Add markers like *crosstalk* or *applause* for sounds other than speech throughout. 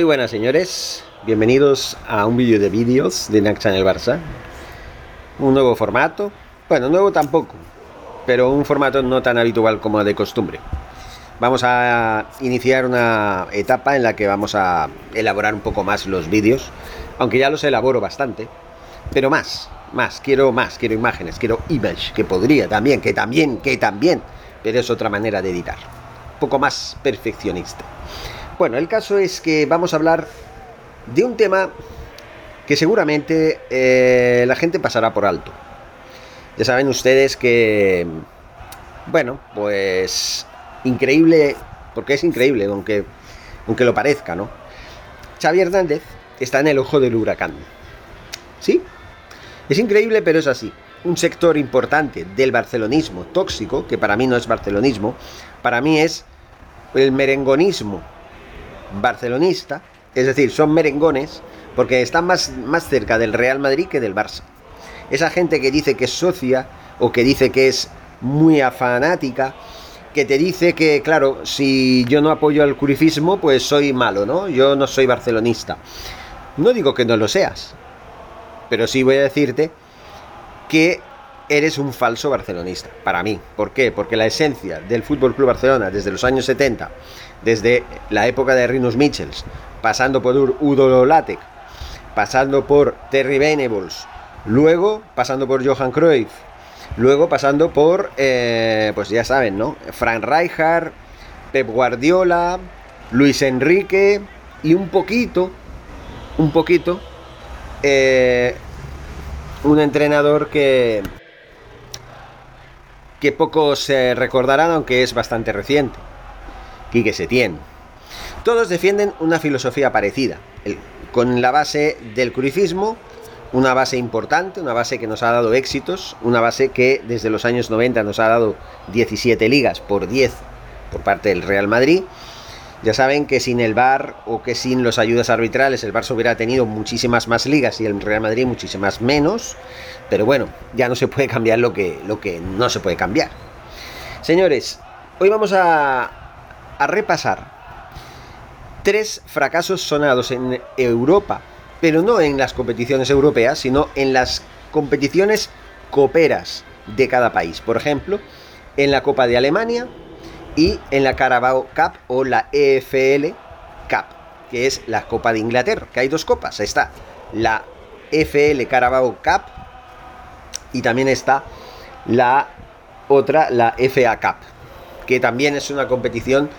Muy buenas señores, bienvenidos a un vídeo de vídeos de Nac Channel Barça. Un nuevo formato, bueno, nuevo tampoco, pero un formato no tan habitual como de costumbre. Vamos a iniciar una etapa en la que vamos a elaborar un poco más los vídeos, aunque ya los elaboro bastante, pero más, más, quiero más, quiero imágenes, quiero image, que podría también, que también, que también, pero es otra manera de editar, un poco más perfeccionista. Bueno, el caso es que vamos a hablar de un tema que seguramente eh, la gente pasará por alto. Ya saben ustedes que, bueno, pues increíble, porque es increíble, aunque, aunque lo parezca, ¿no? Xavi Hernández está en el ojo del huracán. ¿Sí? Es increíble, pero es así. Un sector importante del barcelonismo tóxico, que para mí no es barcelonismo, para mí es el merengonismo barcelonista, es decir, son merengones porque están más, más cerca del Real Madrid que del Barça. Esa gente que dice que es socia o que dice que es muy afanática, que te dice que, claro, si yo no apoyo al curifismo, pues soy malo, ¿no? Yo no soy barcelonista. No digo que no lo seas, pero sí voy a decirte que eres un falso barcelonista, para mí. ¿Por qué? Porque la esencia del Fútbol Club Barcelona desde los años 70, desde la época de Rinus Michels, pasando por Udo Lattek, pasando por Terry Venables, luego pasando por Johan Cruyff, luego pasando por, eh, pues ya saben, ¿no? Frank Rijkaard, Pep Guardiola, Luis Enrique y un poquito, un poquito, eh, un entrenador que que pocos se recordarán, aunque es bastante reciente. Quique Setién. Todos defienden una filosofía parecida, con la base del curifismo, una base importante, una base que nos ha dado éxitos, una base que desde los años 90 nos ha dado 17 ligas por 10 por parte del Real Madrid. Ya saben que sin el VAR o que sin los ayudas arbitrales el Barça hubiera tenido muchísimas más ligas y el Real Madrid muchísimas menos. Pero bueno, ya no se puede cambiar lo que, lo que no se puede cambiar. Señores, hoy vamos a, a repasar tres fracasos sonados en Europa, pero no en las competiciones europeas, sino en las competiciones coperas de cada país. Por ejemplo, en la Copa de Alemania, y en la Carabao Cup o la EFL Cup, que es la Copa de Inglaterra, que hay dos copas, está la EFL Carabao Cup y también está la otra, la FA Cup, que también es una competición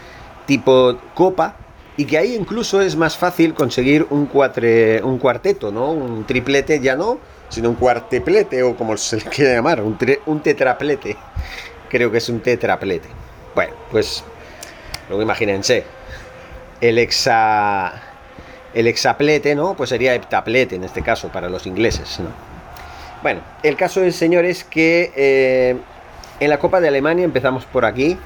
tipo copa y que ahí incluso es más fácil conseguir un, cuatre, un cuarteto, ¿no? Un triplete ya no, sino un cuarteplete o como se le quiere llamar, un, un tetraplete. Creo que es un tetraplete. Bueno, pues luego imagínense, el exa el hexaplete, ¿no? Pues sería heptaplete en este caso para los ingleses, ¿no? Bueno, el caso es, que eh, en la Copa de Alemania empezamos por aquí.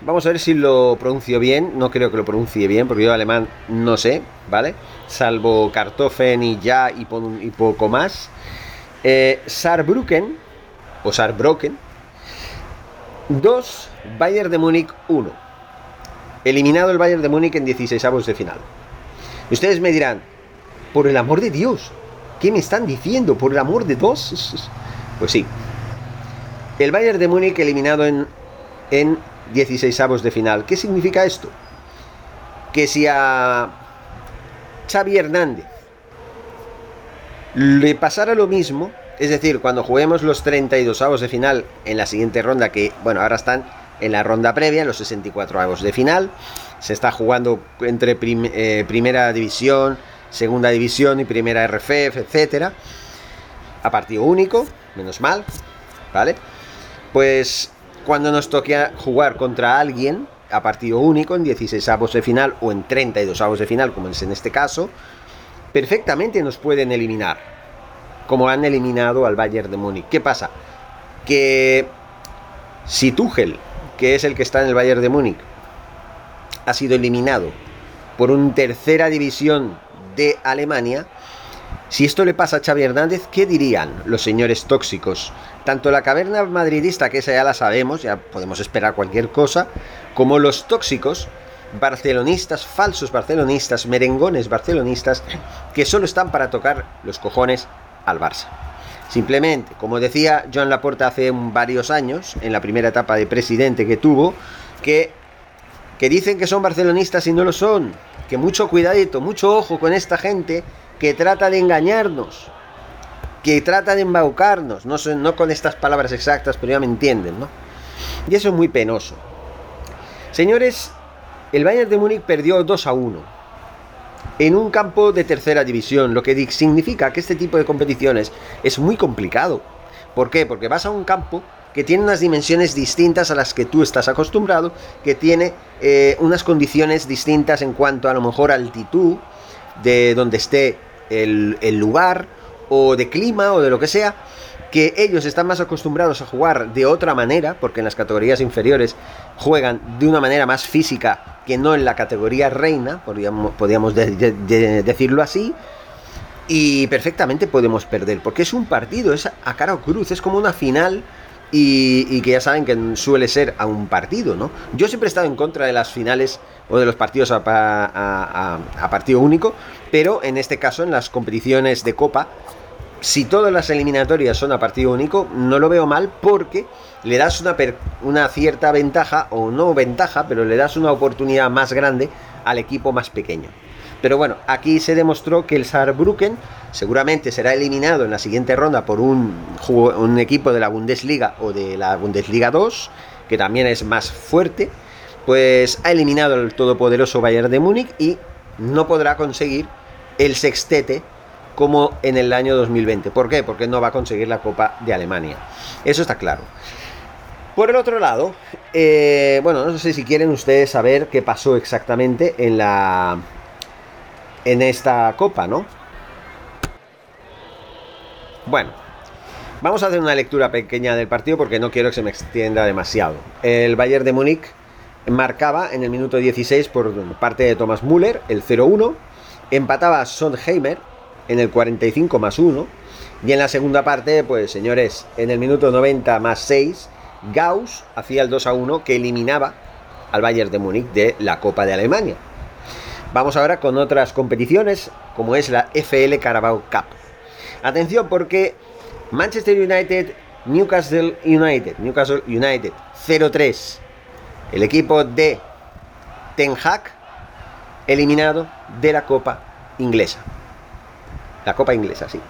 Vamos a ver si lo pronuncio bien. No creo que lo pronuncie bien, porque yo alemán no sé, ¿vale? Salvo Kartoffen y ya y, poco más. Eh, Saarbrücken, o Saarbrücken, 2, Bayern de Múnich 1. Eliminado el Bayern de Múnich en 16 avos de final. Ustedes me dirán, por el amor de Dios, ¿qué me están diciendo? ¿Por el amor de Dios? *laughs* Pues sí. El Bayern de Múnich eliminado en, en 16 avos de final. ¿Qué significa esto? Que si a Xavi Hernández le pasara lo mismo, es decir, cuando juguemos los 32 avos de final en la siguiente ronda, que bueno, ahora están en la ronda previa, los 64 avos de final, se está jugando entre eh, primera división, segunda división y primera RFF, etcétera, a partido único, menos mal, ¿vale? Pues cuando nos toque jugar contra alguien a partido único en 16 avos de final o en 32 avos de final, como es en este caso, perfectamente nos pueden eliminar como han eliminado al Bayern de Múnich. ¿Qué pasa? Que si Tuchel, que es el que está en el Bayern de Múnich, ha sido eliminado por una tercera división de Alemania, si esto le pasa a Xavi Hernández, ¿qué dirían los señores tóxicos? Tanto la caverna madridista, que esa ya la sabemos, ya podemos esperar cualquier cosa, como los tóxicos barcelonistas, falsos barcelonistas, merengones barcelonistas, que solo están para tocar los cojones al Barça. Simplemente, como decía Joan Laporta hace varios años, en la primera etapa de presidente que tuvo, que, que dicen que son barcelonistas y no lo son. Que mucho cuidadito, mucho ojo con esta gente que trata de engañarnos, que trata de embaucarnos, no, con estas palabras exactas, pero ya me entienden, ¿no? Y eso es muy penoso. Señores, el Bayern de Múnich perdió 2 a 1 en un campo de tercera división, lo que significa que este tipo de competiciones es muy complicado. ¿Por qué? Porque vas a un campo que tiene unas dimensiones distintas a las que tú estás acostumbrado, que tiene eh, unas condiciones distintas en cuanto a lo mejor altitud de donde esté el, el lugar, o de clima, o de lo que sea, que ellos están más acostumbrados a jugar de otra manera, porque en las categorías inferiores juegan de una manera más física que no en la categoría reina, podríamos, decirlo así, y perfectamente podemos perder, porque es un partido, es a cara o cruz, es como una final y, que ya saben que suele ser a un partido, ¿no? Yo siempre he estado en contra de las finales o de los partidos a partido único, pero en este caso en las competiciones de copa si todas las eliminatorias son a partido único, no lo veo mal porque le das una, cierta ventaja, o no ventaja, pero le das una oportunidad más grande al equipo más pequeño. Pero bueno, aquí se demostró que el Saarbrücken seguramente será eliminado en la siguiente ronda por un, un equipo de la Bundesliga o de la Bundesliga 2, que también es más fuerte, pues ha eliminado el todopoderoso Bayern de Múnich y no podrá conseguir el sextete como en el año 2020. ¿Por qué? Porque no va a conseguir la Copa de Alemania. Eso está claro. Por el otro lado, eh, bueno, no sé si quieren ustedes saber qué pasó exactamente en la en esta copa, ¿no? Bueno, vamos a hacer una lectura pequeña del partido porque no quiero que se me extienda demasiado. El Bayern de Múnich marcaba en el minuto 16 por parte de Thomas Müller el 0-1, empataba Sondheimer en el 45 más 1. Y en la segunda parte, pues señores, en el minuto 90 más 6, Gauss hacía el 2 a 1 que eliminaba al Bayern de Múnich de la Copa de Alemania. Vamos ahora con otras competiciones, como es la FL Carabao Cup. Atención porque Manchester United, Newcastle United, Newcastle United 0-3. El equipo de Ten Hag eliminado de la Copa inglesa. La copa inglesa, sí.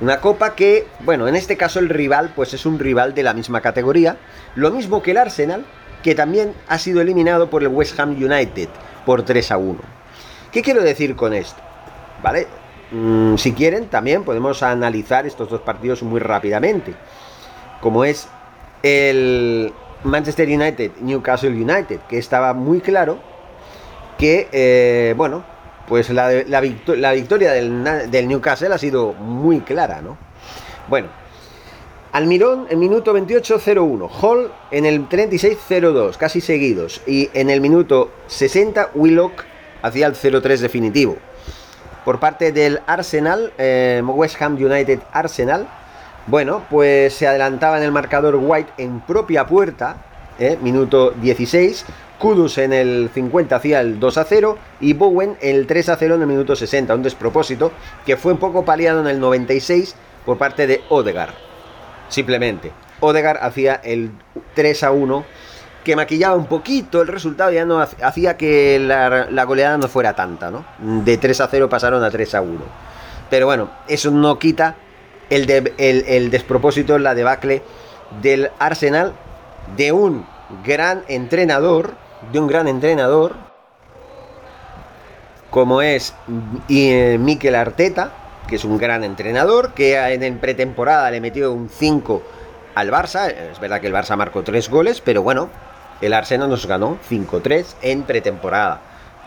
Una copa que, bueno, en este caso el rival, pues es un rival de la misma categoría. Lo mismo que el Arsenal, que también ha sido eliminado por el West Ham United por 3 a 1. ¿Qué quiero decir con esto? ¿Vale? Mm, si quieren, también podemos analizar estos dos partidos muy rápidamente. Como es el Manchester United, Newcastle United, que estaba muy claro que, eh, bueno, pues la, victoria del, Newcastle ha sido muy clara, ¿no? Bueno, Almirón en minuto 28-0-1, Hall en el 36-0-2, casi seguidos, y en el minuto 60 Willock hacía el 0-3 definitivo. Por parte del Arsenal, eh, West Ham United Arsenal, bueno, pues se adelantaba en el marcador White en propia puerta, eh, minuto 16, Kudus en el 50 hacía el 2 a 0 y Bowen el 3 a 0 en el minuto 60, un despropósito que fue un poco paliado en el 96 por parte de Odegar. Simplemente, Odegar hacía el 3 a 1 que maquillaba un poquito el resultado, ya no hacía que la, goleada no fuera tanta, ¿no? De 3 a 0 pasaron a 3 a 1. Pero bueno, eso no quita el, el, el despropósito, la debacle del Arsenal de un gran entrenador de un gran entrenador como es eh, Mikel Arteta, que es un gran entrenador, que en pretemporada le metió un 5 al Barça. Es verdad que el Barça marcó 3 goles, pero bueno, el Arsenal nos ganó 5-3 en pretemporada.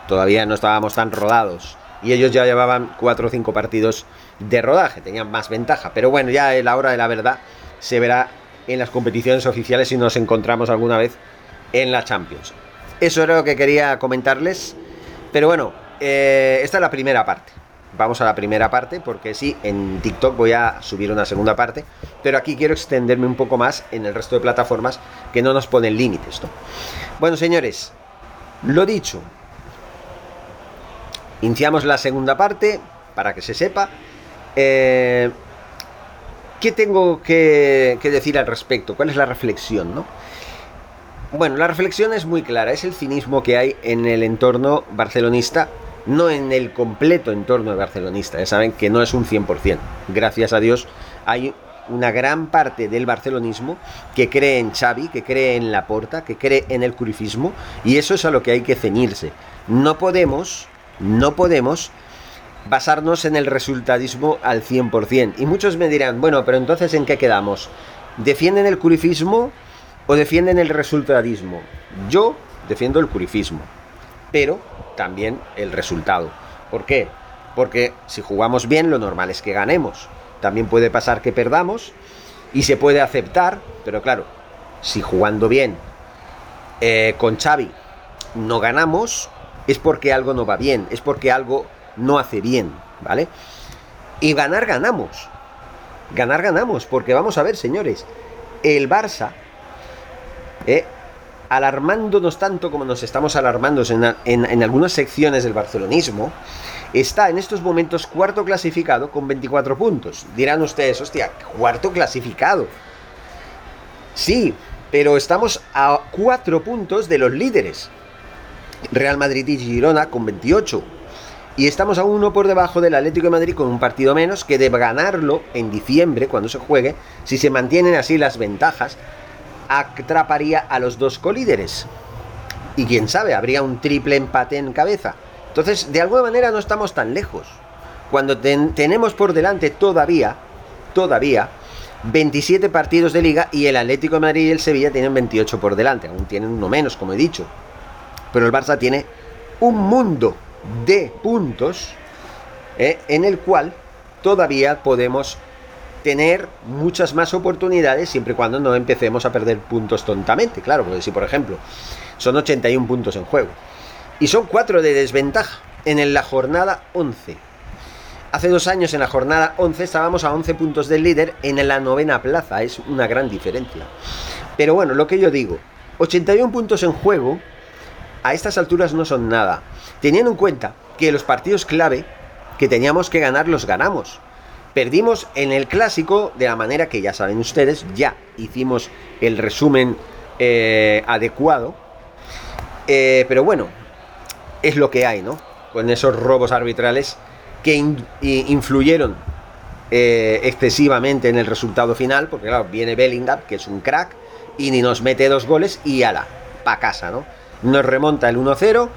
Todavía no estábamos tan rodados. Y ellos ya llevaban 4 o 5 partidos de rodaje, tenían más ventaja. Pero bueno, ya la hora de la verdad se verá en las competiciones oficiales si nos encontramos alguna vez en la Champions. Eso era lo que quería comentarles. Pero bueno, eh, esta es la primera parte. Vamos a la primera parte porque sí, en TikTok voy a subir una segunda parte, pero aquí quiero extenderme un poco más en el resto de plataformas que no nos ponen límites. Bueno, señores, Lo dicho, iniciamos la segunda parte para que se sepa. Eh, ¿Qué tengo que, decir al respecto? ¿Cuál es la reflexión? ¿no? Bueno, la reflexión es muy clara, es el cinismo que hay en el entorno barcelonista, no en el completo entorno barcelonista, ya saben que no es un 100%. Gracias a Dios hay una gran parte del barcelonismo que cree en Xavi, que cree en Laporta, que cree en el curifismo, y eso es a lo que hay que ceñirse. No podemos, no podemos basarnos en el resultadismo al 100%. Y muchos me dirán, bueno, pero entonces ¿en qué quedamos? ¿Defienden el curifismo o defienden el resultadismo? Yo defiendo el curifismo, pero también el resultado. ¿Por qué? Porque si jugamos bien, lo normal es que ganemos. También puede pasar que perdamos y se puede aceptar, pero claro, si jugando bien eh, con Xavi no ganamos, es porque algo no va bien, es porque algo no hace bien, ¿vale? Y ganar ganamos. Ganar ganamos, porque vamos a ver, señores, el Barça, eh, alarmándonos tanto como nos estamos alarmando en, en algunas secciones del barcelonismo, está en estos momentos cuarto clasificado con 24 puntos. Dirán ustedes, hostia, cuarto clasificado. Sí, pero estamos a cuatro puntos de los líderes. Real Madrid y Girona con 28 y estamos a uno por debajo del Atlético de Madrid con un partido menos que debe ganarlo en diciembre cuando se juegue. Si se mantienen así las ventajas, atraparía a los dos colíderes. Y quién sabe, habría un triple empate en cabeza. Entonces, de alguna manera no estamos tan lejos. Cuando tenemos por delante todavía, todavía, 27 partidos de liga y el Atlético de Madrid y el Sevilla tienen 28 por delante. Aún tienen uno menos, como he dicho. Pero el Barça tiene un mundo de puntos eh, en el cual todavía podemos tener muchas más oportunidades siempre y cuando no empecemos a perder puntos tontamente. Claro, porque si por ejemplo son 81 puntos en juego y son 4 de desventaja en la jornada 11. Hace dos años en la jornada 11 estábamos a 11 puntos del líder en la novena plaza, es una gran diferencia. Pero bueno, lo que yo digo, 81 puntos en juego a estas alturas no son nada teniendo en cuenta que los partidos clave que teníamos que ganar los ganamos. Perdimos en el clásico de la manera que ya saben ustedes, ya hicimos el resumen eh, adecuado. Eh, pero bueno, es lo que hay, ¿no? Con esos robos arbitrales que influyeron eh, excesivamente en el resultado final, porque claro, viene Bellingham, que es un crack, y ni nos mete dos goles y ala, pa' casa, ¿no? Nos remonta el 1-0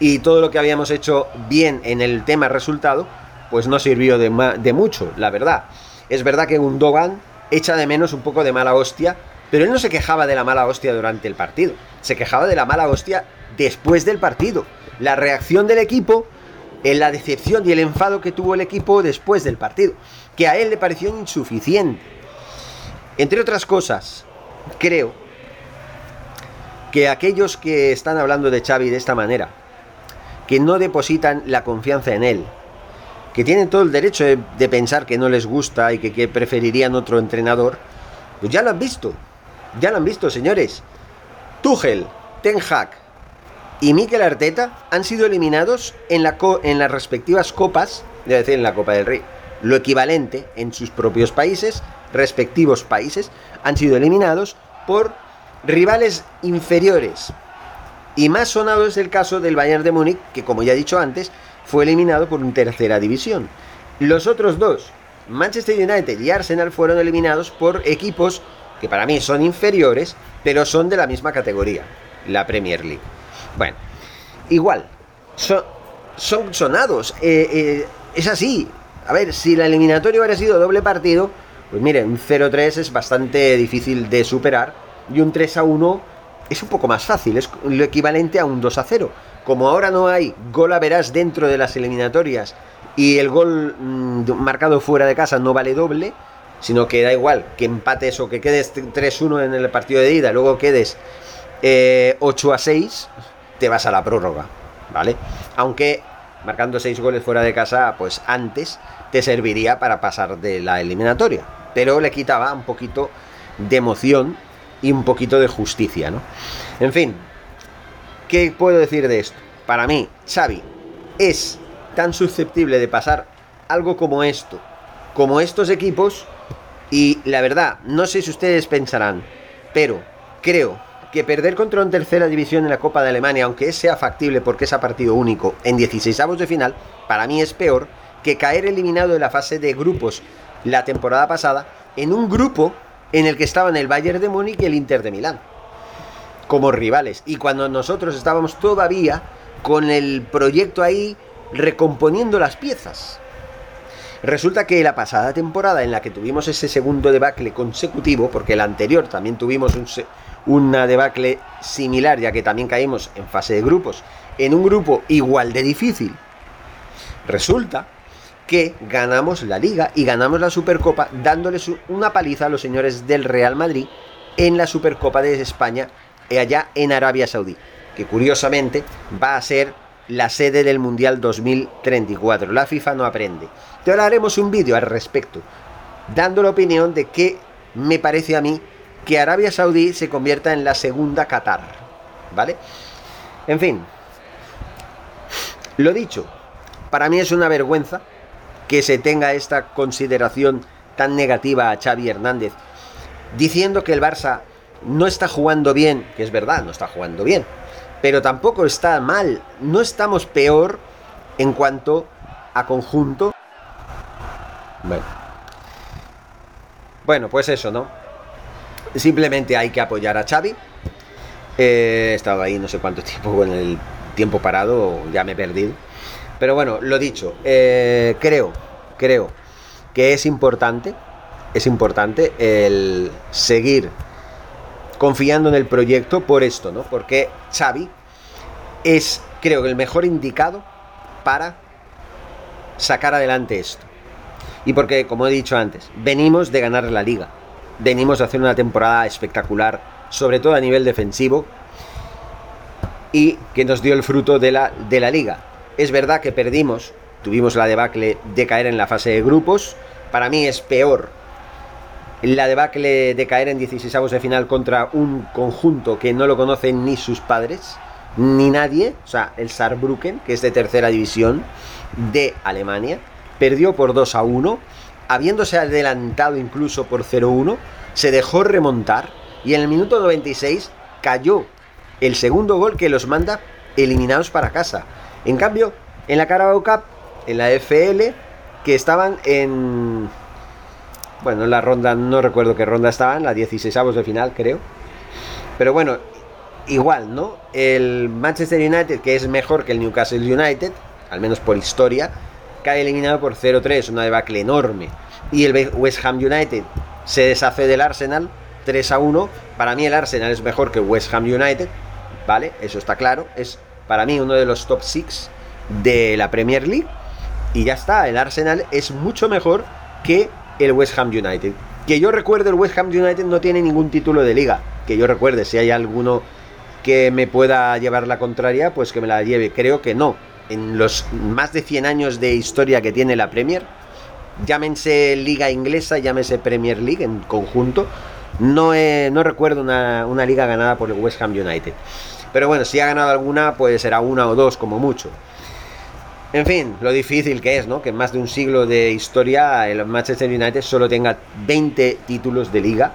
y todo lo que habíamos hecho bien en el tema resultado, pues no sirvió de, mucho, la verdad. Es verdad que Gundogan echa de menos un poco de mala hostia, pero él no se quejaba de la mala hostia durante el partido, se quejaba de la mala hostia después del partido. La reacción del equipo, en la decepción y el enfado que tuvo el equipo después del partido, que a él le pareció insuficiente. Entre otras cosas, creo que aquellos que están hablando de Xavi de esta manera, que no depositan la confianza en él, que tienen todo el derecho de, pensar que no les gusta y que, preferirían otro entrenador, pues ya lo han visto, ya lo han visto, señores. Tuchel, Ten Hag y Mikel Arteta han sido eliminados en, la en las respectivas copas, debe decir en la Copa del Rey, lo equivalente en sus propios países, respectivos países, han sido eliminados por rivales inferiores. Y más sonado es el caso del Bayern de Múnich, que como ya he dicho antes, fue eliminado por un tercera división. Los otros dos, Manchester United y Arsenal, fueron eliminados por equipos que para mí son inferiores, pero son de la misma categoría, la Premier League. Bueno, igual, son, son sonados. Eh, eh, es así. A ver, si la eliminatoria hubiera sido doble partido, pues miren, un 0-3 es bastante difícil de superar y un 3-1 es un poco más fácil, es lo equivalente a un 2 a 0. Como ahora no hay gol a verás dentro de las eliminatorias y el gol mm, marcado fuera de casa no vale doble, sino que da igual que empates o que quedes 3-1 en el partido de ida, luego quedes 8 eh, a 6, te vas a la prórroga, ¿vale? Aunque marcando 6 goles fuera de casa, pues antes te serviría para pasar de la eliminatoria, pero le quitaba un poquito de emoción y un poquito de justicia, ¿no? En fin, ¿Qué puedo decir de esto? Para mí, Xavi es tan susceptible de pasar algo como esto, como estos equipos, y la verdad, no sé si ustedes pensarán, pero creo que perder contra un tercera división en la Copa de Alemania, aunque sea factible porque es a partido único en 16 avos de final, para mí es peor que caer eliminado de la fase de grupos la temporada pasada en un grupo en el que estaban el Bayern de Múnich y el Inter de Milán como rivales. Y cuando nosotros estábamos todavía con el proyecto ahí recomponiendo las piezas. Resulta que la pasada temporada en la que tuvimos ese segundo debacle consecutivo, porque el anterior también tuvimos un, una debacle similar, ya que también caímos en fase de grupos, en un grupo igual de difícil, resulta que ganamos la liga y ganamos la Supercopa dándoles una paliza a los señores del Real Madrid en la Supercopa de España allá en Arabia Saudí, que curiosamente va a ser la sede del Mundial 2034. La FIFA no aprende. Te haremos un vídeo al respecto, dando la opinión de que me parece a mí que Arabia Saudí se convierta en la segunda Qatar. ¿Vale? En fin. Lo dicho, para mí es una vergüenza que se tenga esta consideración tan negativa a Xavi Hernández, diciendo que el Barça no está jugando bien, que es verdad, no está jugando bien, pero tampoco está mal, no estamos peor en cuanto a conjunto. Bueno. Bueno, pues eso, ¿no? Simplemente hay que apoyar a Xavi. he estado ahí no sé cuánto tiempo con el tiempo parado, ya me he perdido. Pero bueno, lo dicho, eh, creo, creo que es importante, es importante el seguir confiando en el proyecto por esto, ¿no? Porque Xavi es, creo que el mejor indicado para sacar adelante esto. Y porque, como he dicho antes, venimos de ganar la liga. Venimos de hacer una temporada espectacular, sobre todo a nivel defensivo, y que nos dio el fruto de la, de la liga. Es verdad que perdimos, tuvimos la debacle de caer en la fase de grupos. Para mí es peor la debacle de caer en 16 avos de final contra un conjunto que no lo conocen ni sus padres, ni nadie, o sea, el Saarbrücken, que es de tercera división de Alemania, perdió por 2 a 1, habiéndose adelantado incluso por 0-1, se dejó remontar y en el minuto 96 cayó el segundo gol que los manda eliminados para casa. En cambio, en la Carabao Cup, en la FL, que estaban en bueno, en la ronda, no recuerdo qué ronda estaban, la 16 avos de final, creo. Pero bueno, igual, ¿no? El Manchester United, que es mejor que el Newcastle United, al menos por historia, cae eliminado por 0-3, una debacle enorme. Y el West Ham United se deshace del Arsenal 3 1. Para mí el Arsenal es mejor que West Ham United, ¿vale? Eso está claro. Es para mí uno de los top 6 de la Premier League. Y ya está, el Arsenal es mucho mejor que el West Ham United. Que yo recuerde, el West Ham United no tiene ningún título de liga. Que yo recuerde, si hay alguno que me pueda llevar la contraria, pues que me la lleve. Creo que no. En los más de 100 años de historia que tiene la Premier, llámense Liga Inglesa, llámese Premier League en conjunto, no, no recuerdo una liga ganada por el West Ham United. Pero bueno, si ha ganado alguna, pues será una o dos como mucho. En fin, lo difícil que es, ¿no? Que en más de un siglo de historia el Manchester United solo tenga 20 títulos de liga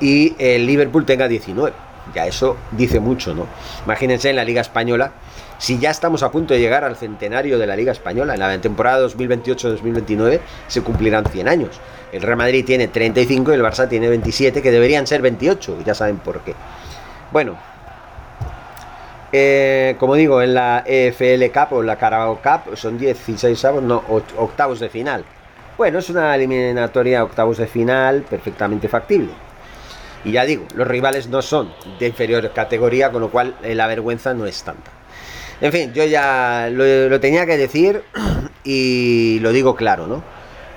y el Liverpool tenga 19. Ya eso dice mucho, ¿no? Imagínense en la Liga Española, si ya estamos a punto de llegar al centenario de la Liga Española, en la temporada 2028-2029 se cumplirán 100 años. El Real Madrid tiene 35 y el Barça tiene 27, que deberían ser 28, ya saben por qué. Bueno, eh, como digo, en la EFL Cup o la Carabao Cup son 16 avos, no, octavos de final. Bueno, es una eliminatoria octavos de final perfectamente factible. Y ya digo, los rivales no son de inferior categoría, con lo cual eh, la vergüenza no es tanta. En fin, yo ya lo, lo tenía que decir *clears throat* y lo digo claro, ¿no?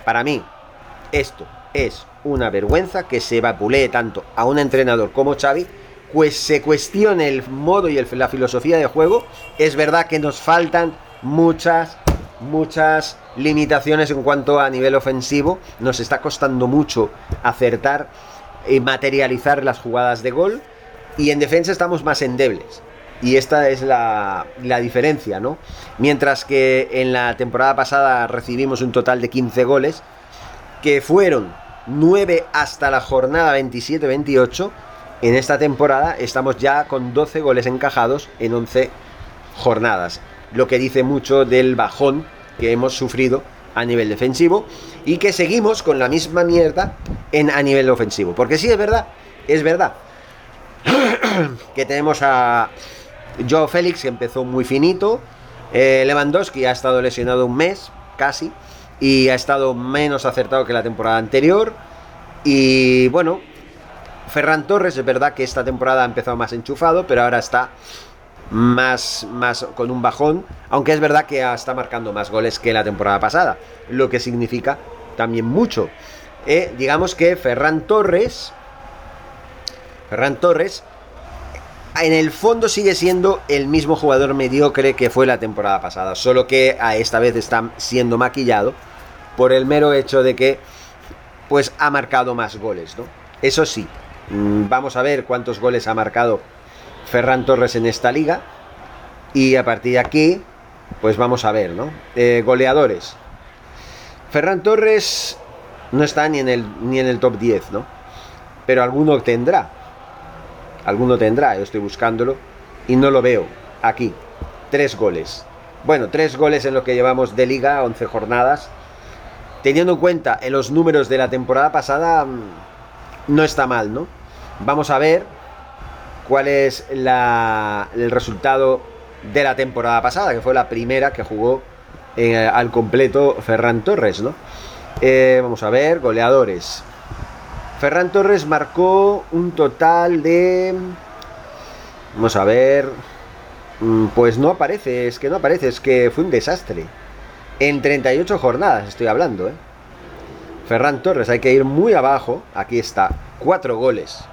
Para mí, esto es una vergüenza que se vapulee tanto a un entrenador como Xavi pues se cuestione el modo y la filosofía de juego, es verdad que nos faltan muchas, muchas limitaciones en cuanto a nivel ofensivo. Nos está costando mucho acertar y materializar las jugadas de gol. Y en defensa estamos más endebles. Y esta es la, la, diferencia, ¿no? Mientras que en la temporada pasada recibimos un total de 15 goles, que fueron 9 hasta la jornada 27-28, en esta temporada estamos ya con 12 goles encajados en 11 jornadas, lo que dice mucho del bajón que hemos sufrido a nivel defensivo y que seguimos con la misma mierda en, a nivel ofensivo. Porque sí, es verdad, es verdad *clears throat* que tenemos a Joe Félix que empezó muy finito, eh, Lewandowski ha estado lesionado un mes, casi, y ha estado menos acertado que la temporada anterior. Y bueno, Ferran Torres, es verdad que esta temporada ha empezado más enchufado, pero ahora está más, más con un bajón, aunque es verdad que está marcando más goles que la temporada pasada, lo que significa también mucho. Eh, digamos que Ferran Torres, Ferran Torres, en el fondo sigue siendo el mismo jugador mediocre que fue la temporada pasada, solo que a esta vez está siendo maquillado por el mero hecho de que pues ha marcado más goles, ¿no? Eso sí, vamos a ver cuántos goles ha marcado Ferran Torres en esta liga. Y a partir de aquí, pues vamos a ver, ¿no? Eh, goleadores. Ferran Torres no está ni en, el, ni en el top 10, ¿no? Pero alguno tendrá. Alguno tendrá, yo estoy buscándolo y no lo veo. Aquí, tres goles. Bueno, tres goles en lo que llevamos de liga, 11 jornadas. Teniendo en cuenta en los números de la temporada pasada, mm, no está mal, ¿no? Vamos a ver cuál es el resultado de la temporada pasada, que fue la primera que jugó eh, al completo Ferran Torres, ¿no? Eh, vamos a ver, goleadores. Ferran Torres marcó un total de... Vamos a ver... Mm, pues no aparece, es que no aparece, es que fue un desastre. En 38 jornadas estoy hablando, ¿eh? Ferran Torres, hay que ir muy abajo. Aquí está, cuatro goles.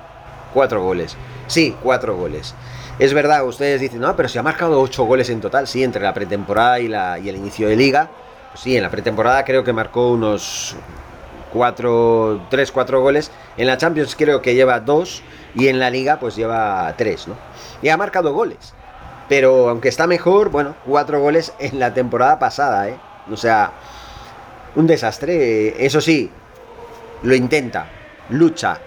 Cuatro goles. Sí, cuatro goles. Es verdad, ustedes dicen, no, pero se ha marcado ocho goles en total. Sí, entre la pretemporada y, la, y el inicio de liga. Pues sí, en la pretemporada creo que marcó unos cuatro, tres, cuatro goles. En la Champions creo que lleva dos. Y en la liga pues lleva tres, ¿no? Y ha marcado goles. Pero aunque está mejor, bueno, cuatro goles en la temporada pasada, ¿eh? O sea, un desastre. Eso sí, lo intenta, lucha,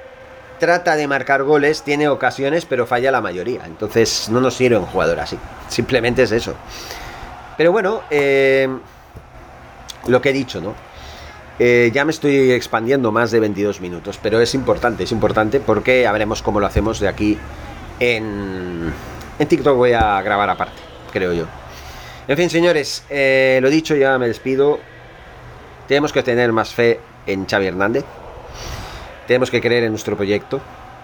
trata de marcar goles, tiene ocasiones, pero falla la mayoría. Entonces no nos sirve un jugador así. Simplemente es eso. Pero bueno, eh, lo que he dicho, ¿no? Eh, ya me estoy expandiendo más de 22 minutos, pero es importante, es importante porque veremos cómo lo hacemos de aquí en, en TikTok. Voy a grabar aparte, creo yo. En fin, señores, eh, lo dicho, ya me despido. Tenemos que tener más fe en Xavi Hernández. Tenemos que creer en nuestro proyecto.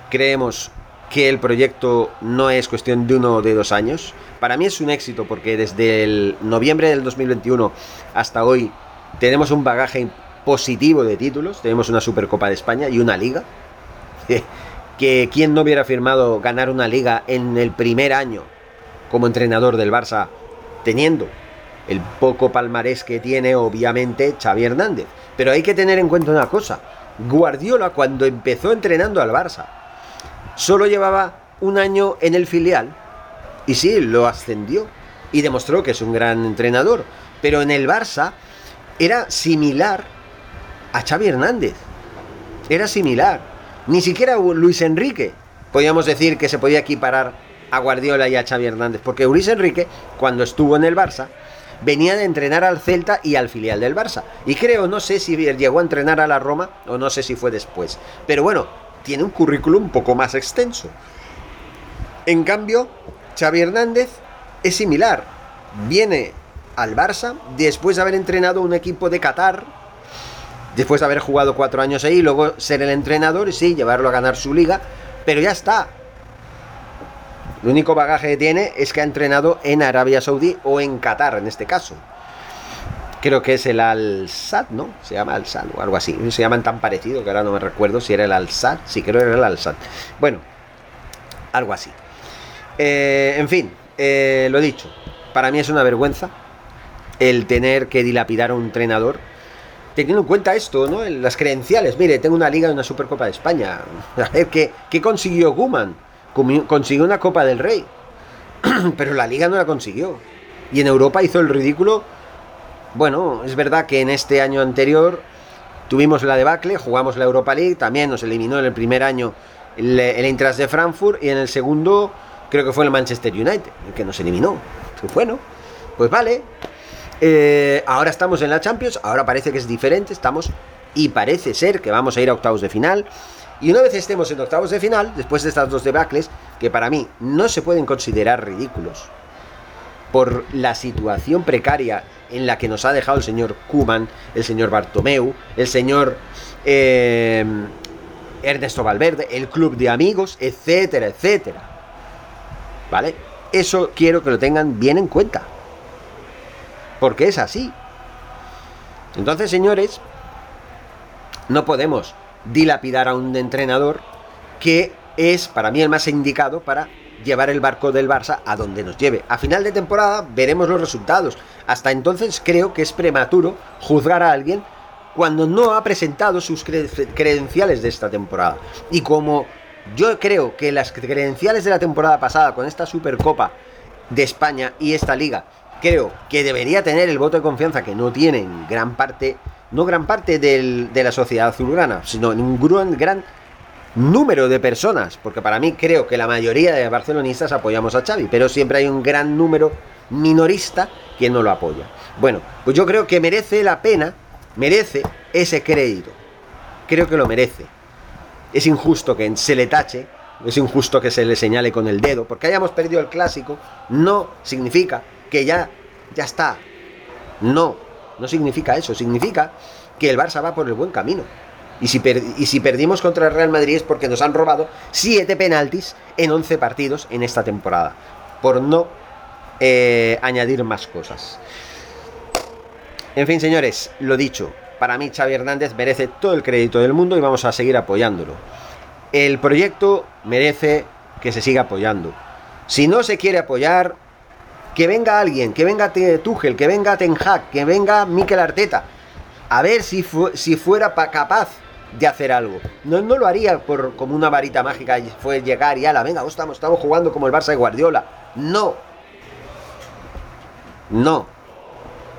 Creemos que el proyecto no es cuestión de uno o de dos años. Para mí es un éxito porque desde el noviembre del 2021 hasta hoy tenemos un bagaje positivo de títulos. Tenemos una Supercopa de España y una liga. *laughs* que quien no hubiera firmado ganar una liga en el primer año como entrenador del Barça, teniendo el poco palmarés que tiene obviamente Xavi Hernández. Pero hay que tener en cuenta una cosa. Guardiola cuando empezó entrenando al Barça solo llevaba un año en el filial y sí, lo ascendió y demostró que es un gran entrenador. Pero en el Barça era similar a Xavi Hernández. Era similar. Ni siquiera Luis Enrique podíamos decir que se podía equiparar a Guardiola y a Xavi Hernández. Porque Luis Enrique, cuando estuvo en el Barça, venía de entrenar al Celta y al filial del Barça. Y creo, no sé si llegó a entrenar a la Roma o no sé si fue después. Pero bueno, tiene un currículum un poco más extenso. En cambio, Xavi Hernández es similar. Viene al Barça después de haber entrenado un equipo de Qatar, después de haber jugado cuatro años ahí, luego ser el entrenador y sí, llevarlo a ganar su liga, pero ya está. El único bagaje que tiene es que ha entrenado en Arabia Saudí o en Qatar en este caso. Creo que es el Al-Sad, ¿no? Se llama Al-Sad o algo así. Se llaman tan parecido que ahora no me recuerdo si era el Al-Sad. Sí, creo que era el Al-Sad. Bueno, algo así. Eh, en fin, eh, lo dicho. Para mí es una vergüenza el tener que dilapidar a un entrenador teniendo en cuenta esto, ¿no? Las credenciales. Mire, tengo una liga y una Supercopa de España. *laughs* A ver, ¿qué, qué consiguió Guman? Consiguió una Copa del Rey. *clears throat* pero la liga no la consiguió. Y en Europa hizo el ridículo. Bueno, es verdad que en este año anterior tuvimos la debacle, jugamos la Europa League, también nos eliminó en el primer año el, Eintracht de Frankfurt y en el segundo creo que fue el Manchester United, el que nos eliminó. Bueno, pues vale. Eh, ahora estamos en la Champions, ahora parece que es diferente, estamos y parece ser que vamos a ir a octavos de final. Y una vez estemos en octavos de final, después de estas dos debacles, que para mí no se pueden considerar ridículos, por la situación precaria en la que nos ha dejado el señor Kuman, el señor Bartomeu, el señor eh, Ernesto Valverde, el club de amigos, etcétera, etcétera. ¿Vale? Eso quiero que lo tengan bien en cuenta. Porque es así. Entonces, señores, no podemos dilapidar a un entrenador que es para mí el más indicado para llevar el barco del Barça a donde nos lleve. A final de temporada veremos los resultados. Hasta entonces creo que es prematuro juzgar a alguien cuando no ha presentado sus credenciales de esta temporada. Y como yo creo que las credenciales de la temporada pasada con esta Supercopa de España y esta liga, creo que debería tener el voto de confianza que no tienen gran parte no gran parte de la sociedad azulgrana, sino un gran, gran número de personas, porque para mí creo que la mayoría de barcelonistas apoyamos a Xavi, pero siempre hay un gran número minorista que no lo apoya. Bueno, pues yo creo que merece la pena, merece ese crédito. Creo que lo merece. Es injusto que se le tache, es injusto que se le señale con el dedo, porque hayamos perdido el clásico, no significa que ya, ya está. No, no significa eso, significa que el Barça va por el buen camino. Y si, y si perdimos contra el Real Madrid es porque nos han robado 7 penaltis en 11 partidos en esta temporada. Por no eh, añadir más cosas. En fin, señores, lo dicho, para mí Xavi Hernández merece todo el crédito del mundo y vamos a seguir apoyándolo. El proyecto merece que se siga apoyando. Si no se quiere apoyar, que venga alguien, que venga Tuchel, que venga Ten que venga Mikel Arteta, a ver si, si fuera capaz de hacer algo. No, no lo haría por como una varita mágica fue llegar y ala, venga, estamos, estamos jugando como el Barça de Guardiola. No. No.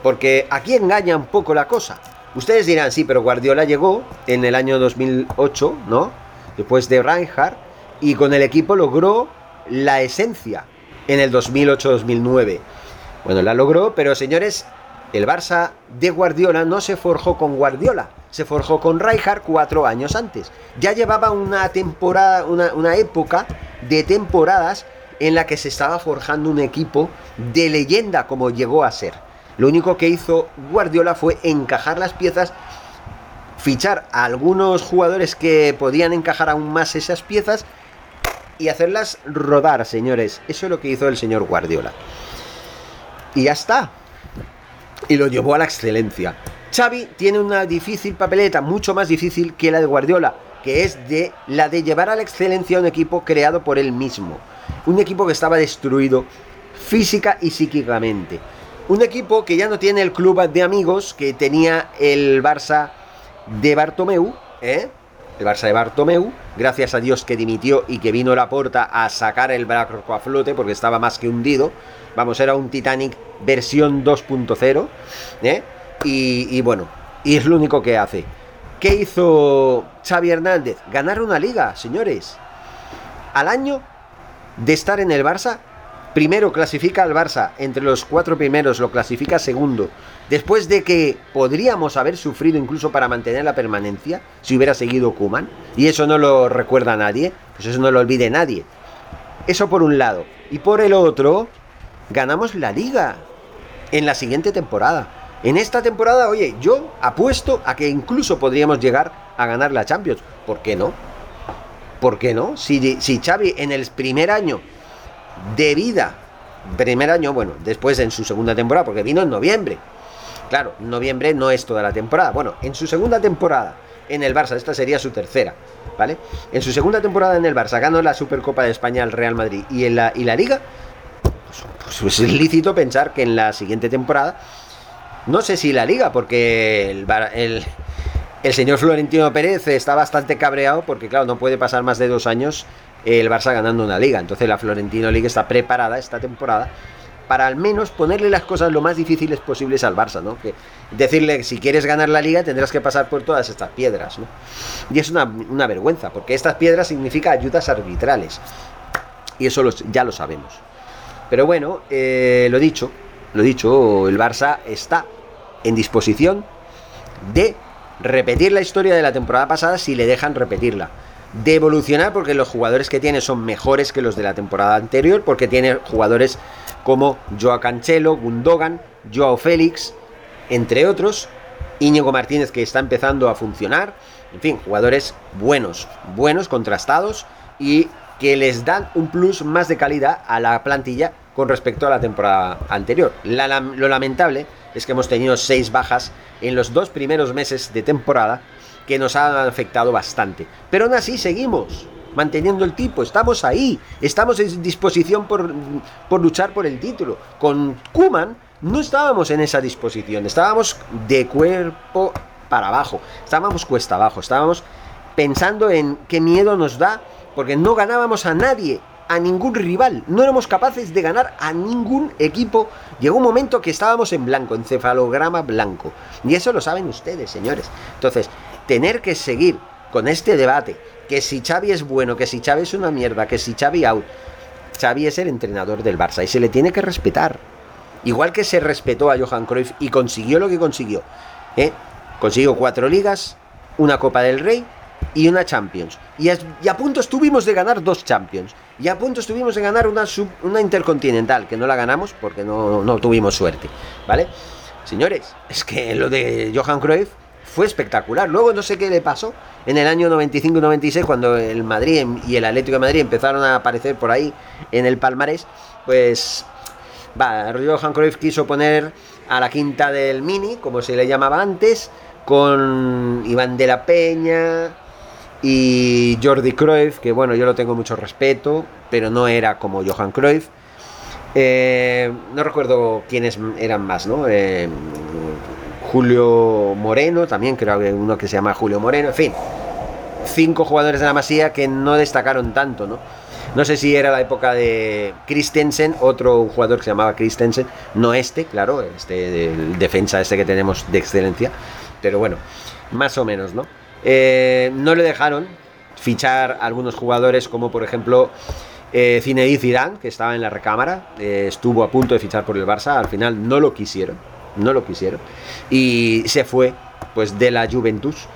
Porque aquí engaña un poco la cosa. Ustedes dirán, sí, pero Guardiola llegó en el año 2008, ¿no? Después de Reinhardt, y con el equipo logró la esencia en el 2008-2009. Bueno, la logró, pero señores, el Barça de Guardiola no se forjó con Guardiola, se forjó con Rijkaard cuatro años antes. Ya llevaba una temporada, una, una época de temporadas en la que se estaba forjando un equipo de leyenda como llegó a ser. Lo único que hizo Guardiola fue encajar las piezas, fichar a algunos jugadores que podían encajar aún más esas piezas y hacerlas rodar, señores. Eso es lo que hizo el señor Guardiola. Y ya está. Y lo llevó a la excelencia. Xavi tiene una difícil papeleta, mucho más difícil que la de Guardiola, que es de la de llevar a la excelencia un equipo creado por él mismo. Un equipo que estaba destruido física y psíquicamente. Un equipo que ya no tiene el club de amigos que tenía el Barça de Bartomeu, ¿eh? El Barça de Bartomeu, gracias a Dios que dimitió y que vino la porta a sacar el barco a flote porque estaba más que hundido. Vamos, era un Titanic versión 2.0, ¿eh? y, y bueno, y es lo único que hace. ¿Qué hizo Xavi Hernández? Ganar una liga, señores. Al año de estar en el Barça, primero clasifica al Barça, entre los cuatro primeros lo clasifica segundo, después de que podríamos haber sufrido incluso para mantener la permanencia, si hubiera seguido Kuman, y eso no lo recuerda nadie, pues eso no lo olvide nadie. Eso por un lado. Y por el otro, ganamos la liga en la siguiente temporada. En esta temporada, oye, yo apuesto a que incluso podríamos llegar a ganar la Champions. ¿Por qué no? ¿Por qué no? Si, si Xavi en el primer año de vida. Primer año, bueno, después en su segunda temporada, porque vino en noviembre. Claro, noviembre no es toda la temporada. Bueno, en su segunda temporada en el Barça, esta sería su tercera, ¿vale? En su segunda temporada en el Barça ganó la Supercopa de España al Real Madrid y en la, y la Liga, pues, pues, es lícito pensar que en la siguiente temporada, no sé si la Liga, porque el, el, señor Florentino Pérez está bastante cabreado porque, claro, no puede pasar más de dos años el Barça ganando una liga. Entonces la Florentino League está preparada esta temporada para al menos ponerle las cosas lo más difíciles posibles al Barça, ¿no? Que decirle, si quieres ganar la liga tendrás que pasar por todas estas piedras, ¿no? Y es una, vergüenza, porque estas piedras significan ayudas arbitrales. Y eso ya lo sabemos. Pero bueno, eh, lo dicho, lo dicho, el Barça está en disposición de repetir la historia de la temporada pasada si le dejan repetirla de evolucionar porque los jugadores que tiene son mejores que los de la temporada anterior, porque tiene jugadores como Joao Cancelo, Gundogan, Joao Félix, entre otros, Íñigo Martínez que está empezando a funcionar, en fin, jugadores buenos, buenos, contrastados y que les dan un plus más de calidad a la plantilla con respecto a la temporada anterior. lo lamentable es que hemos tenido seis bajas en los dos primeros meses de temporada que nos han afectado bastante. Pero aún así seguimos manteniendo el tipo, estamos ahí, estamos en disposición por, por luchar por el título. Con Kuman no estábamos en esa disposición, estábamos de cuerpo para abajo, estábamos cuesta abajo, estábamos pensando en qué miedo nos da, porque no ganábamos a nadie, a ningún rival, no éramos capaces de ganar a ningún equipo. Llegó un momento que estábamos en blanco, encefalograma blanco. Y eso lo saben ustedes, señores. Entonces, tener que seguir con este debate, que si Xavi es bueno, que si Xavi es una mierda, que si Xavi out, Xavi es el entrenador del Barça y se le tiene que respetar. Igual que se respetó a Johan Cruyff y consiguió lo que consiguió. ¿eh? Consiguió cuatro ligas, una Copa del Rey y una Champions. Y a, punto estuvimos de ganar dos Champions. Y a punto estuvimos de ganar una, una Intercontinental, que no la ganamos porque no, no tuvimos suerte. ¿Vale? Señores, es que lo de Johan Cruyff fue espectacular. Luego no sé qué le pasó en el año 95-96 cuando el Madrid y el Atlético de Madrid empezaron a aparecer por ahí en el palmarés, pues va, Cruyff quiso poner a la quinta del Mini, como se le llamaba antes, con Iván de la Peña y Jordi Cruyff, que bueno, yo lo tengo mucho respeto, pero no era como Johan Cruyff. Eh, no recuerdo quiénes eran más, ¿no? Eh, Julio Moreno, también creo que uno que se llama Julio Moreno, en fin, cinco jugadores de la Masía que no destacaron tanto, ¿no? No sé si era la época de Christensen, otro jugador que se llamaba Christensen, no este, claro, este defensa este que tenemos de excelencia, pero bueno, más o menos, ¿no? Eh, no le dejaron fichar algunos jugadores como por ejemplo eh, Zidane, que estaba en la recámara, eh, estuvo a punto de fichar por el Barça, al final no lo quisieron no lo quisieron. Y se fue pues de la Juventus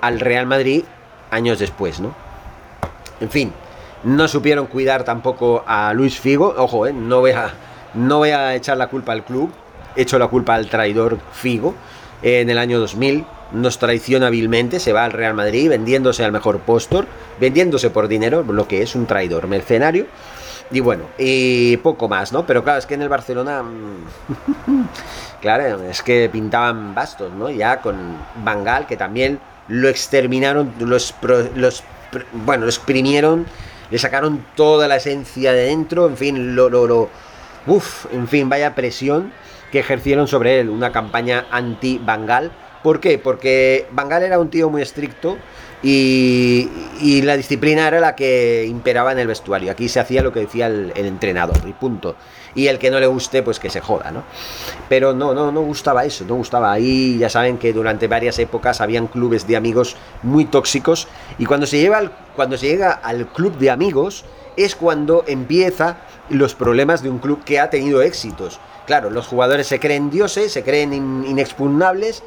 al Real Madrid años después, ¿no? En fin, no supieron cuidar tampoco a Luis Figo. Ojo, ¿eh? no, voy a, no a echar la culpa al club, echo la culpa al traidor Figo. En el año 2000 nos traiciona hábilmente, se va al Real Madrid vendiéndose al mejor postor, vendiéndose por dinero, lo que es un traidor mercenario. Y bueno, y poco más, ¿no? Pero claro, es que en el Barcelona... Mm, *laughs* claro, es que pintaban bastos, ¿no? Ya con Bangal, que también lo exterminaron, los, los bueno, lo exprimieron, le sacaron toda la esencia de dentro, en fin, lo, lo, lo uff, en fin, vaya presión que ejercieron sobre él, una campaña anti-Bangal. ¿Por qué? Porque Bangal era un tío muy estricto y, la disciplina era la que imperaba en el vestuario. Aquí se hacía lo que decía el, entrenador y punto. Y el que no le guste, pues que se joda, ¿no? Pero no, no, no gustaba eso, no gustaba. Ahí ya saben que durante varias épocas habían clubes de amigos muy tóxicos y cuando se, lleva cuando llega al club de amigos es cuando empieza los problemas de un club que ha tenido éxitos. Claro, los jugadores se creen dioses, se creen inexpugnables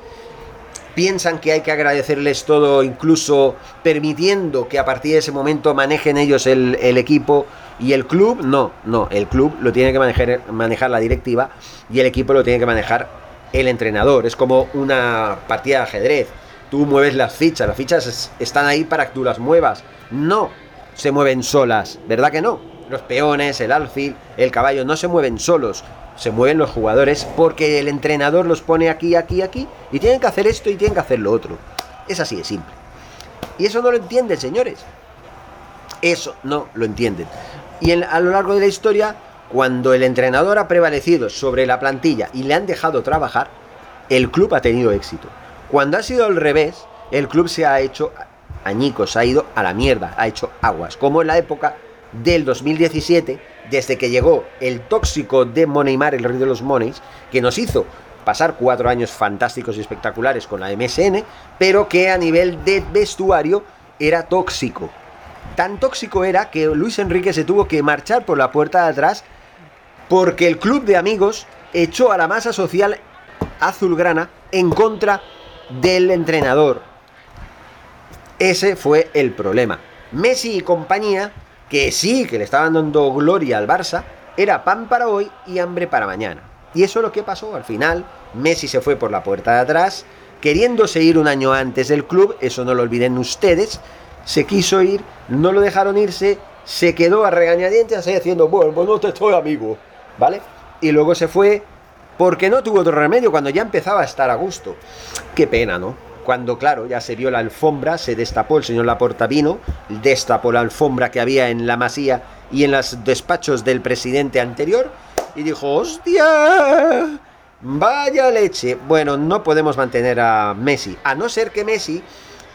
piensan que hay que agradecerles todo, incluso permitiendo que a partir de ese momento manejen ellos el, equipo y el club, no, no, el club lo tiene que manejar, manejar la directiva y el equipo lo tiene que manejar el entrenador. Es como una partida de ajedrez. Tú mueves las fichas, las fichas están ahí para que tú las muevas. No se mueven solas, ¿verdad que no? Los peones, el alfil, el caballo no se mueven solos se mueven los jugadores porque el entrenador los pone aquí, aquí, aquí y tienen que hacer esto y tienen que hacer lo otro. Es así de simple. Y eso no lo entienden, señores. Eso no lo entienden. Y a lo largo de la historia, cuando el entrenador ha prevalecido sobre la plantilla y le han dejado trabajar, el club ha tenido éxito. Cuando ha sido al revés, el club se ha hecho añicos, ha ido a la mierda, ha hecho aguas, como en la época del 2017, desde que llegó el tóxico de Moneymar, el rey de los moneys, que nos hizo pasar cuatro años fantásticos y espectaculares con la MSN, pero que a nivel de vestuario era tóxico. Tan tóxico era que Luis Enrique se tuvo que marchar por la puerta de atrás porque el club de amigos echó a la masa social azulgrana en contra del entrenador. Ese fue el problema. Messi y compañía, que sí, que le estaban dando gloria al Barça, era pan para hoy y hambre para mañana. Y eso es lo que pasó al final. Messi se fue por la puerta de atrás, queriéndose ir un año antes del club, eso no lo olviden ustedes, se quiso ir, no lo dejaron irse, se quedó a regañadientes así diciendo, bueno, pues no te estoy amigo, ¿vale? Y luego se fue porque no tuvo otro remedio cuando ya empezaba a estar a gusto. Qué pena, ¿no? Cuando, claro, ya se vio la alfombra, se destapó el señor Laporta vino, destapó la alfombra que había en la masía y en los despachos del presidente anterior y dijo, ¡hostia! Vaya leche. Bueno, no podemos mantener a Messi, a no ser que Messi,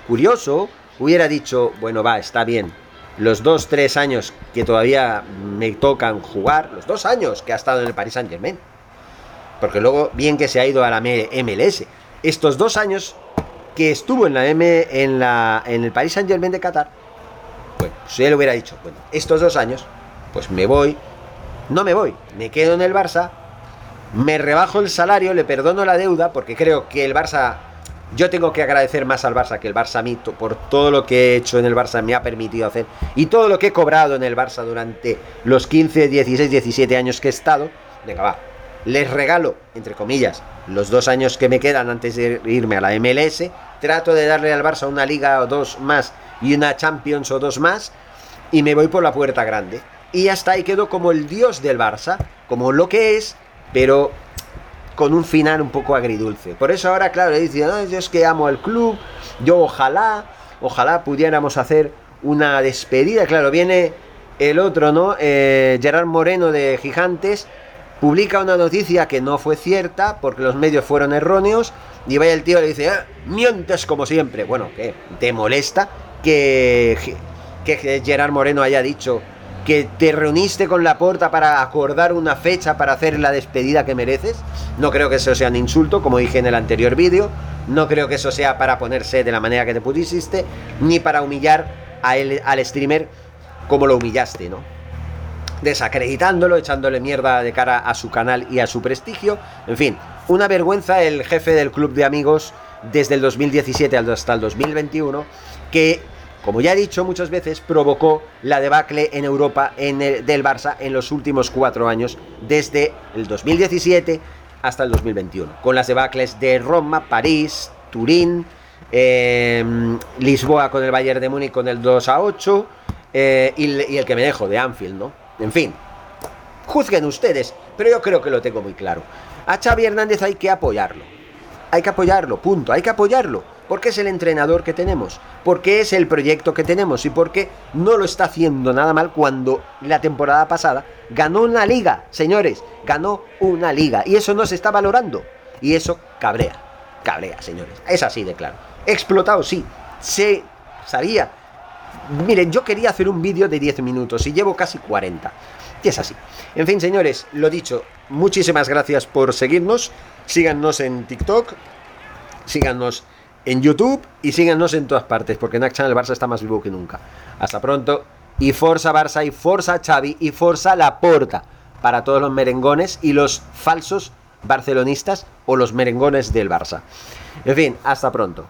curioso, hubiera dicho, bueno, va, está bien, los dos, tres años que todavía me tocan jugar, los dos años que ha estado en el Paris Saint Germain, porque luego bien que se ha ido a la MLS, estos dos años que estuvo en la M, en la en el Paris Saint Germain de Qatar, bueno, si él hubiera dicho, bueno, estos dos años, pues me voy, no me voy, me quedo en el Barça, me rebajo el salario, le perdono la deuda, porque creo que el Barça yo tengo que agradecer más al Barça que el Barça a mí por todo lo que he hecho en el Barça me ha permitido hacer y todo lo que he cobrado en el Barça durante los 15, 16, 17 años que he estado. Venga, va. Les regalo, entre comillas, los dos años que me quedan antes de irme a la MLS. Trato de darle al Barça una liga o dos más y una Champions o dos más. Y me voy por la puerta grande. Y hasta ahí quedo como el dios del Barça, como lo que es, pero con un final un poco agridulce. Por eso ahora, claro, le dicen, no, yo es que amo al club, yo ojalá, ojalá pudiéramos hacer una despedida. Claro, viene el otro, ¿no? Eh, Gerard Moreno de Gigantes publica una noticia que no fue cierta porque los medios fueron erróneos y vaya el tío y le dice, ah, mientes como siempre. Bueno, ¿qué? ¿Te molesta que, que Gerard Moreno haya dicho que te reuniste con la porta para acordar una fecha para hacer la despedida que mereces. No creo que eso sea un insulto, como dije en el anterior vídeo. No creo que eso sea para ponerse de la manera que te pusiste, ni para humillar a al streamer como lo humillaste, ¿no? Desacreditándolo, echándole mierda de cara a su canal y a su prestigio. En fin, una vergüenza el jefe del club de amigos desde el 2017 hasta el 2021, que como ya he dicho muchas veces, provocó la debacle en Europa del Barça en los últimos cuatro años, desde el 2017 hasta el 2021, con las debacles de Roma, París, Turín, em, Lisboa con el Bayern de Múnich con el 2 a 8 eh, y, y el que me dejo de Anfield, ¿no? En fin, juzguen ustedes, pero yo creo que lo tengo muy claro. A Xavi Hernández hay que apoyarlo. Hay que apoyarlo, punto, hay que apoyarlo porque es el entrenador que tenemos, porque es el proyecto que tenemos y porque no lo está haciendo nada mal cuando la temporada pasada ganó una liga, señores, ganó una liga y eso no se está valorando y eso cabrea, cabrea, señores, es así de claro. Explotado, sí, se sabía. Miren, yo quería hacer un vídeo de 10 minutos y llevo casi 40. Y es así. En fin, señores, lo dicho, muchísimas gracias por seguirnos. Síganos en TikTok, síganos en YouTube y síganos en todas partes, porque en Channel Barça está más vivo que nunca. Hasta pronto. Y Forza Barça y Forza Xavi y Forza Laporta para todos los merengones y los falsos barcelonistas o los merengones del Barça. En fin, hasta pronto.